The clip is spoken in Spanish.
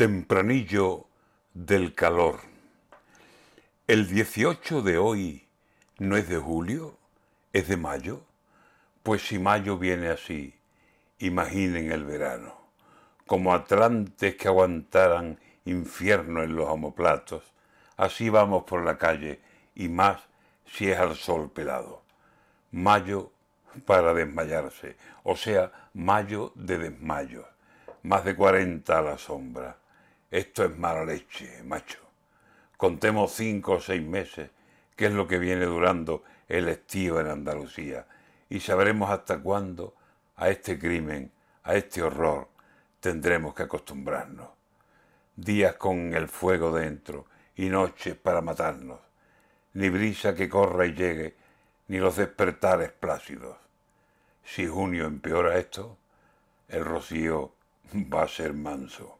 Tempranillo del calor. El 18 de hoy no es de julio, es de mayo. Pues si mayo viene así, imaginen el verano, como atlantes que aguantaran infierno en los homoplatos, así vamos por la calle y más si es al sol pelado. Mayo para desmayarse, o sea, mayo de desmayo, más de cuarenta a la sombra esto es mala leche, macho. Contemos cinco o seis meses, que es lo que viene durando el estío en Andalucía, y sabremos hasta cuándo a este crimen, a este horror, tendremos que acostumbrarnos. Días con el fuego dentro y noches para matarnos, ni brisa que corra y llegue, ni los despertares plácidos. Si junio empeora esto, el rocío va a ser manso.